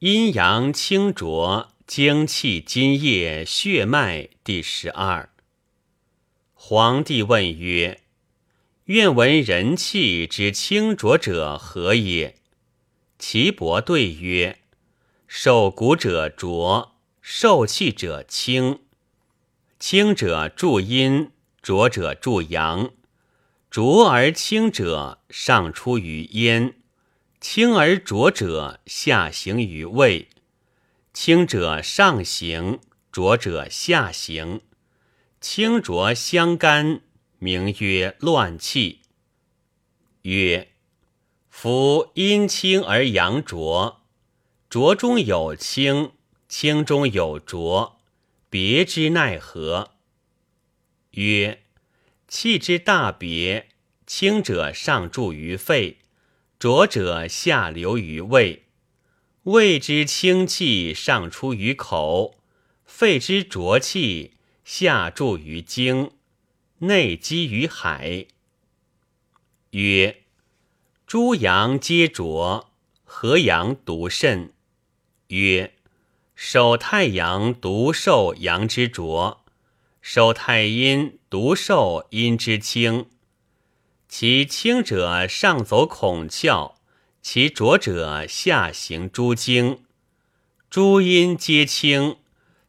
阴阳清浊，精气津液血脉第十二。皇帝问曰：“愿闻人气之清浊者何也？”岐伯对曰：“受骨者浊，受气者清。清者助阴，浊者助阳。浊而清者，上出于焉；清而浊者，下行于胃。清者上行，浊者下行。清浊相干，名曰乱气。曰：夫阴清而阳浊，浊中有清，清中有浊，别之奈何？曰：气之大别，清者上注于肺，浊者下流于胃。胃之清气上出于口，肺之浊气下注于精，内积于海。曰：诸阳皆浊，何阳独甚？曰：守太阳独受阳之浊，守太阴独受阴之清。其清者上走孔窍。其浊者下行诸经，诸阴皆清，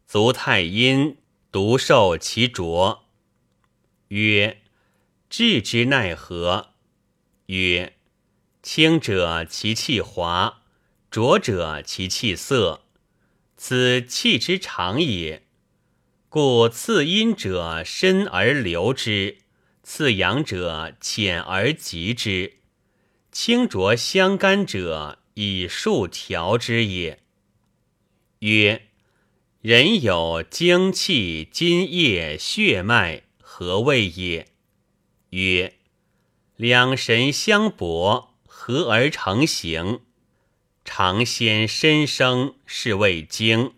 足太阴独受其浊。曰：治之奈何？曰：清者其气滑，浊者其气涩，此气之常也。故次阴者深而流之，次阳者浅而急之。清浊相干者，以数调之也。曰：人有精气、津液、血脉，何谓也？曰：两神相搏，合而成形。常先身生，是谓精。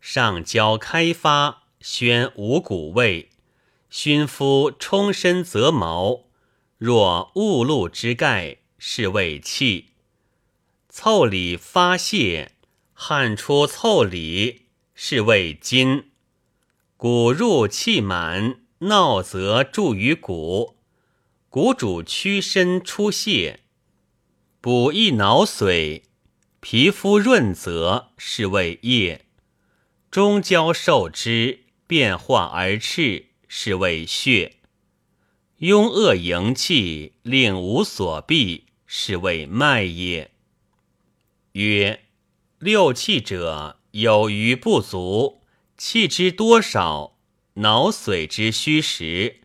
上焦开发，宣五谷味，熏肤充身则毛。若雾露之盖。是谓气，凑里发泄，汗出凑里，是谓筋。骨入气满，闹则注于骨，骨主屈伸出泄，补益脑髓，皮肤润泽，是谓液。中焦受之，变化而赤，是谓血。壅恶营气，令无所避。是谓脉也。曰：六气者，有余不足，气之多少，脑髓之虚实，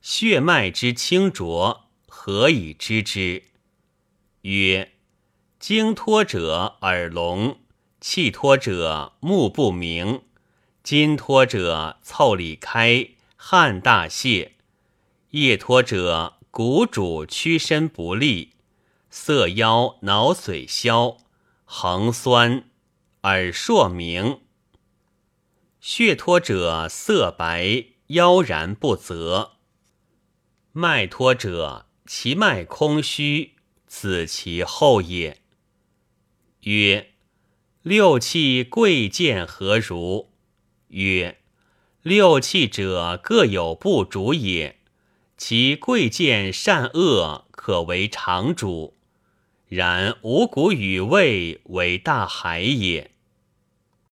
血脉之清浊，何以知之？曰：精脱者耳聋，气脱者目不明，筋脱者腠理开，汗大泄，液脱者骨主屈伸不利。色腰脑髓消，横酸，耳硕鸣。血脱者色白，腰然不泽。脉脱者其脉空虚，此其后也。曰：六气贵贱何如？曰：六气者各有不足也，其贵贱善恶可为常主。然五谷与味为大海也。